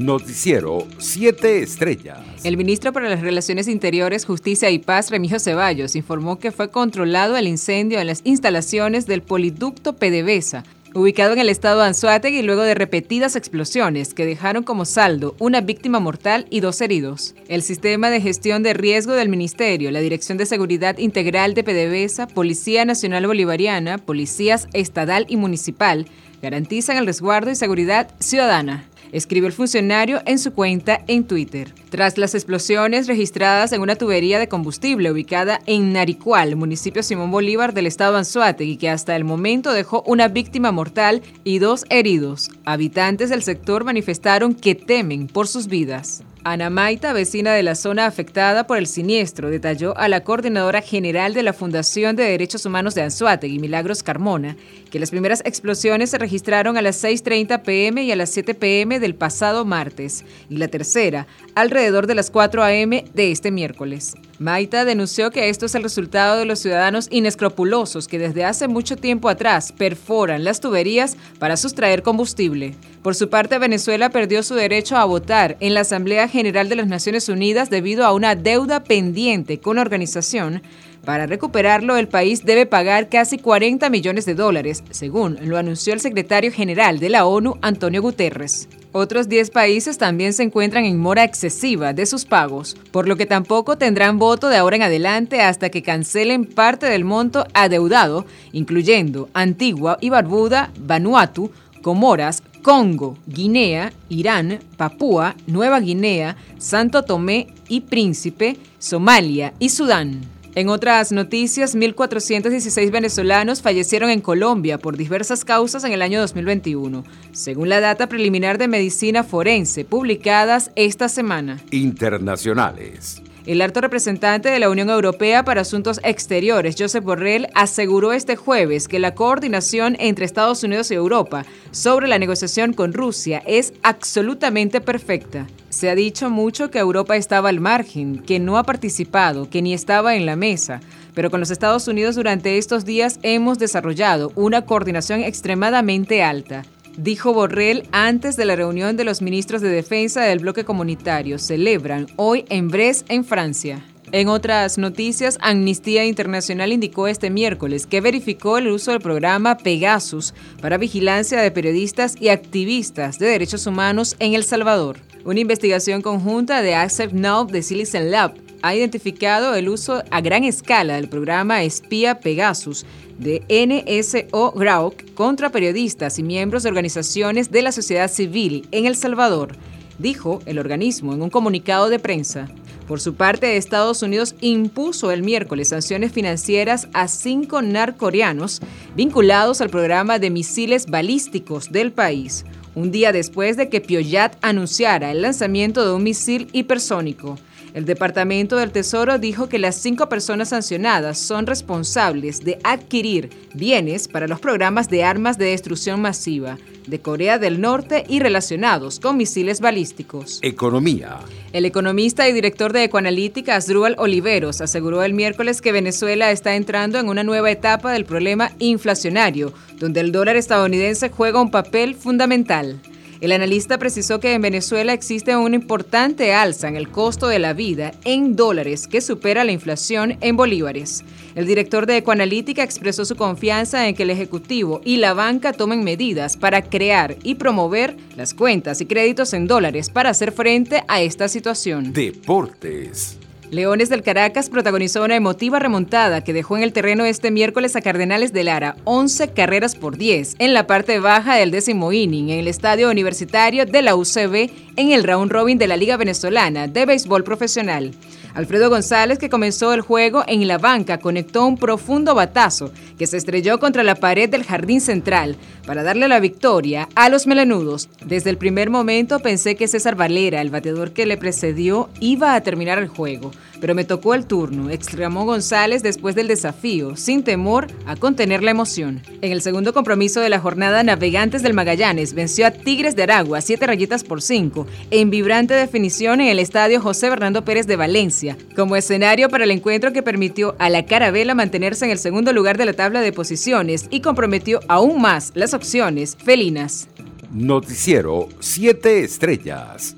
Noticiero 7 Estrellas. El ministro para las Relaciones Interiores, Justicia y Paz, Remigio Ceballos, informó que fue controlado el incendio en las instalaciones del poliducto PDVSA, ubicado en el estado de Anzuategui luego de repetidas explosiones que dejaron como saldo una víctima mortal y dos heridos. El sistema de gestión de riesgo del Ministerio, la Dirección de Seguridad Integral de PDVSA, Policía Nacional Bolivariana, Policías Estadal y Municipal garantizan el resguardo y seguridad ciudadana escribió el funcionario en su cuenta en Twitter. Tras las explosiones registradas en una tubería de combustible ubicada en Naricual, municipio Simón Bolívar del estado Anzuategui, que hasta el momento dejó una víctima mortal y dos heridos, habitantes del sector manifestaron que temen por sus vidas. Ana Maita, vecina de la zona afectada por el siniestro, detalló a la coordinadora general de la Fundación de Derechos Humanos de Anzuategui, Milagros Carmona, que las primeras explosiones se registraron a las 6.30 pm y a las 7 pm del pasado martes, y la tercera alrededor de las 4 am de este miércoles. Maita denunció que esto es el resultado de los ciudadanos inescrupulosos que desde hace mucho tiempo atrás perforan las tuberías para sustraer combustible. Por su parte, Venezuela perdió su derecho a votar en la Asamblea General de las Naciones Unidas debido a una deuda pendiente con la organización. Para recuperarlo, el país debe pagar casi 40 millones de dólares, según lo anunció el secretario general de la ONU, Antonio Guterres. Otros 10 países también se encuentran en mora excesiva de sus pagos, por lo que tampoco tendrán voto de ahora en adelante hasta que cancelen parte del monto adeudado, incluyendo Antigua y Barbuda, Vanuatu, Comoras, Congo, Guinea, Irán, Papúa, Nueva Guinea, Santo Tomé y Príncipe, Somalia y Sudán. En otras noticias, 1.416 venezolanos fallecieron en Colombia por diversas causas en el año 2021, según la data preliminar de medicina forense publicadas esta semana. Internacionales. El alto representante de la Unión Europea para Asuntos Exteriores, Josep Borrell, aseguró este jueves que la coordinación entre Estados Unidos y Europa sobre la negociación con Rusia es absolutamente perfecta. Se ha dicho mucho que Europa estaba al margen, que no ha participado, que ni estaba en la mesa, pero con los Estados Unidos durante estos días hemos desarrollado una coordinación extremadamente alta dijo Borrell antes de la reunión de los ministros de defensa del bloque comunitario. Celebran hoy en Brest, en Francia. En otras noticias, Amnistía Internacional indicó este miércoles que verificó el uso del programa Pegasus para vigilancia de periodistas y activistas de derechos humanos en El Salvador. Una investigación conjunta de Accept Now de Silicon Lab ha identificado el uso a gran escala del programa espía Pegasus de NSO Grauk contra periodistas y miembros de organizaciones de la sociedad civil en El Salvador, dijo el organismo en un comunicado de prensa. Por su parte, Estados Unidos impuso el miércoles sanciones financieras a cinco narcoreanos vinculados al programa de misiles balísticos del país, un día después de que Pyongyang anunciara el lanzamiento de un misil hipersónico. El Departamento del Tesoro dijo que las cinco personas sancionadas son responsables de adquirir bienes para los programas de armas de destrucción masiva de Corea del Norte y relacionados con misiles balísticos. Economía. El economista y director de Ecoanalítica, Asdrúbal Oliveros, aseguró el miércoles que Venezuela está entrando en una nueva etapa del problema inflacionario, donde el dólar estadounidense juega un papel fundamental. El analista precisó que en Venezuela existe una importante alza en el costo de la vida en dólares que supera la inflación en bolívares. El director de Ecoanalítica expresó su confianza en que el Ejecutivo y la banca tomen medidas para crear y promover las cuentas y créditos en dólares para hacer frente a esta situación. Deportes. Leones del Caracas protagonizó una emotiva remontada que dejó en el terreno este miércoles a Cardenales de Lara 11 carreras por 10 en la parte baja del décimo inning en el estadio universitario de la UCB en el round robin de la Liga Venezolana de Béisbol Profesional. Alfredo González, que comenzó el juego en la banca, conectó un profundo batazo que se estrelló contra la pared del jardín central para darle la victoria a los melenudos. Desde el primer momento pensé que César Valera, el bateador que le precedió, iba a terminar el juego, pero me tocó el turno, exclamó González después del desafío, sin temor a contener la emoción. En el segundo compromiso de la jornada, Navegantes del Magallanes venció a Tigres de Aragua, siete rayitas por cinco, en vibrante definición en el estadio José Bernardo Pérez de Valencia, como escenario para el encuentro que permitió a la Carabela mantenerse en el segundo lugar de la tabla de posiciones y comprometió aún más las opciones felinas. Noticiero 7 Estrellas.